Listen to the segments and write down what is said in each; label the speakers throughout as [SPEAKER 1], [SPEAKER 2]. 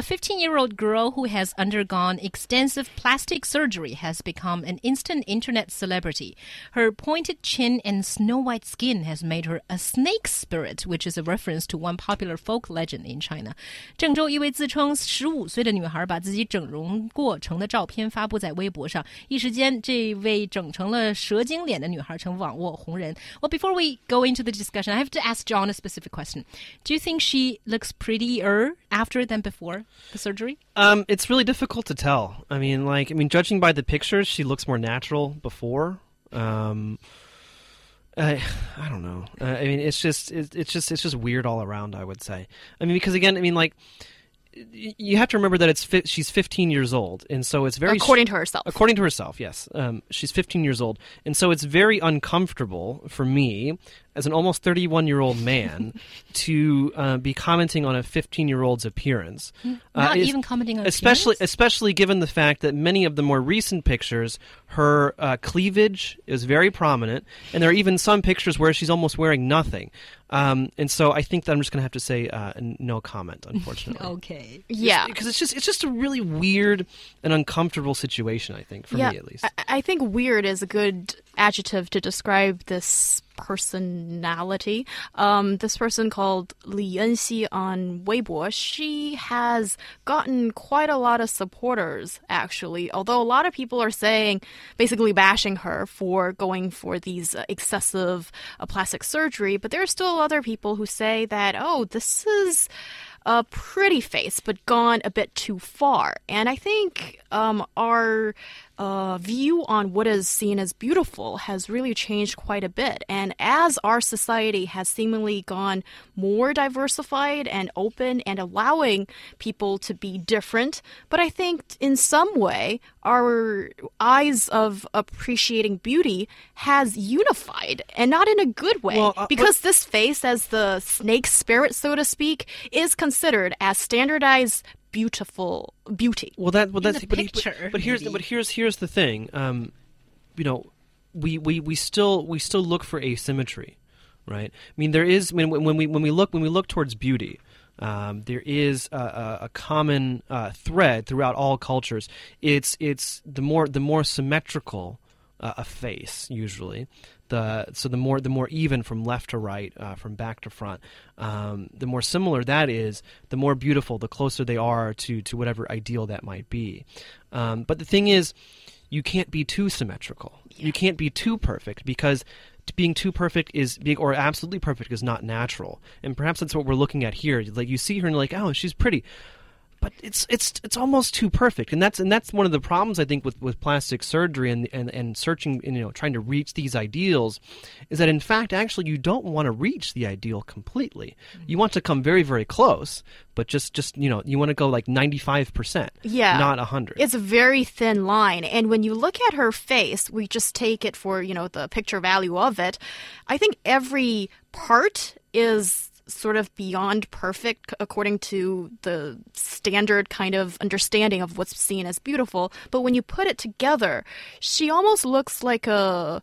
[SPEAKER 1] A 15 year old girl who has undergone extensive plastic surgery has become an instant internet celebrity. Her pointed chin and snow white skin has made her a snake spirit, which is a reference to one popular folk legend in China. 郑州一位自称十五岁的女孩把自己整容过程的照片发布在微博上，一时间，这位整成了蛇精脸的女孩成网络红人。Well, before we go into the discussion, I have to ask John a specific question. Do you think she looks prettier after than before? the surgery?
[SPEAKER 2] Um, it's really difficult to tell. I mean, like, I mean, judging by the pictures, she looks more natural before. Um, I, I don't know. Uh, I mean, it's just, it, it's just, it's just weird all around. I would say. I mean, because again, I mean, like, you have to remember that it's fi- she's 15 years old, and so it's very
[SPEAKER 3] according to herself.
[SPEAKER 2] According to herself, yes, um, she's 15 years old, and so it's very uncomfortable for me as an almost 31 year old man to uh, be commenting on a 15 year old's appearance.
[SPEAKER 1] Hmm. Not uh, even commenting on
[SPEAKER 2] especially
[SPEAKER 1] appearance?
[SPEAKER 2] especially given the fact that many of the more recent pictures, her uh, cleavage is very prominent, and there are even some pictures where she's almost wearing nothing. Um, and so I think that I'm just going to have to say uh, no comment, unfortunately.
[SPEAKER 1] okay.
[SPEAKER 3] Yeah.
[SPEAKER 2] Because it's just it's just a really weird and uncomfortable situation. I think for
[SPEAKER 3] yeah,
[SPEAKER 2] me at least.
[SPEAKER 3] I, I think weird is a good adjective to describe this personality. Um, this person called Li Enxi on Weibo, she has gotten quite a lot of supporters, actually. Although a lot of people are saying, basically bashing her for going for these uh, excessive uh, plastic surgery, but there are still other people who say that, oh, this is a pretty face, but gone a bit too far. And I think um, our uh, view on what is seen as beautiful has really changed quite a bit. And as our society has seemingly gone more diversified and open and allowing people to be different, but I think in some way, our eyes of appreciating beauty has unified and not in a good way. Well, uh, because but- this face, as the snake spirit, so to speak, is considered as standardized beautiful beauty.
[SPEAKER 2] Well, that well that's
[SPEAKER 1] but, picture,
[SPEAKER 2] but, but, here's but here's here's the thing. Um, you know, we, we we still we still look for asymmetry, right? I mean, there is when when we when we look when we look towards beauty. Um, there is a, a common uh, thread throughout all cultures. It's it's the more the more symmetrical uh, a face usually, the so the more the more even from left to right, uh, from back to front, um, the more similar that is, the more beautiful, the closer they are to to whatever ideal that might be. Um, but the thing is, you can't be too symmetrical. Yeah. You can't be too perfect because being too perfect is being or absolutely perfect is not natural. And perhaps that's what we're looking at here. Like you see her and you're like, oh, she's pretty but it's it's it's almost too perfect, and that's and that's one of the problems I think with, with plastic surgery and, and and searching you know trying to reach these ideals, is that in fact actually you don't want to reach the ideal completely. You want to come very very close, but just just you know you want to go like ninety five percent,
[SPEAKER 3] yeah,
[SPEAKER 2] not hundred.
[SPEAKER 3] It's a very thin line, and when you look at her face, we just take it for you know the picture value of it. I think every part is sort of beyond perfect according to the standard kind of understanding of what's seen as beautiful. But when you put it together, she almost looks like a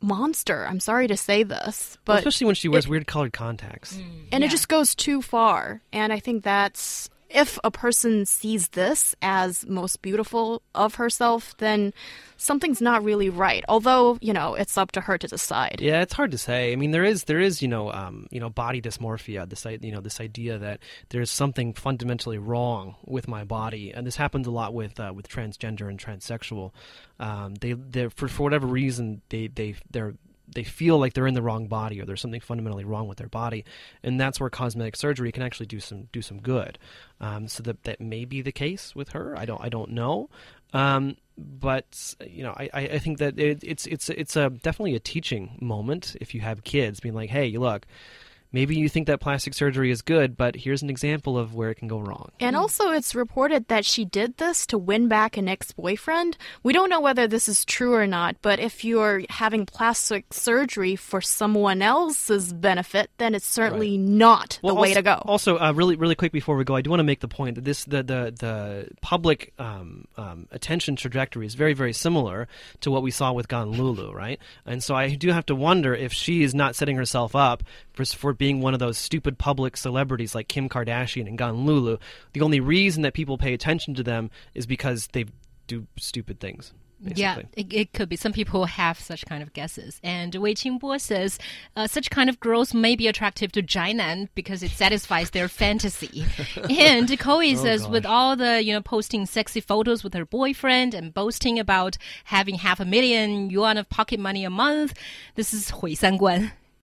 [SPEAKER 3] monster. I'm sorry to say this, but
[SPEAKER 2] well, especially when she wears it, weird colored contacts. Mm,
[SPEAKER 3] and
[SPEAKER 1] yeah.
[SPEAKER 3] it just goes too far. And I think that's if a person sees this as most beautiful of herself, then something's not really right. Although, you know, it's up to her to decide.
[SPEAKER 2] Yeah, it's hard to say. I mean, there is there is you know um, you know body dysmorphia. This you know this idea that there's something fundamentally wrong with my body, and this happens a lot with uh, with transgender and transsexual. Um, they they for for whatever reason they they they're they feel like they're in the wrong body or there's something fundamentally wrong with their body, and that's where cosmetic surgery can actually do some do some good. Um, so that that may be the case with her. I don't I don't know. Um, but you know, I, I think that it, it's it's it's a definitely a teaching moment if you have kids being like, hey, you look, maybe you think that plastic surgery is good, but here's an example of where it can go wrong.
[SPEAKER 3] And also, it's reported that she did this to win back an ex boyfriend. We don't know whether this is true or not, but if you're having plastic surgery for someone else's benefit, then it's certainly not the
[SPEAKER 2] Well,
[SPEAKER 3] way to go.
[SPEAKER 2] Also, uh, really, really quick before we go, I do want to make the point that this the the the public um, um, attention trajectory is very, very similar to what we saw with Lulu, right? And so I do have to wonder if she is not setting herself up for for being one of those stupid public celebrities like Kim Kardashian and Gan Lulu. The only reason that people pay attention to them is because they do stupid things. Basically.
[SPEAKER 1] Yeah, it, it, could be. Some people have such kind of guesses. And Wei Qingbo says uh, such kind of girls may be attractive to zhainan because it satisfies their fantasy. And Koei oh, says gosh. with all the you know posting sexy photos with her boyfriend and boasting about having half a million yuan of pocket money a month, this is Hui Sanguan.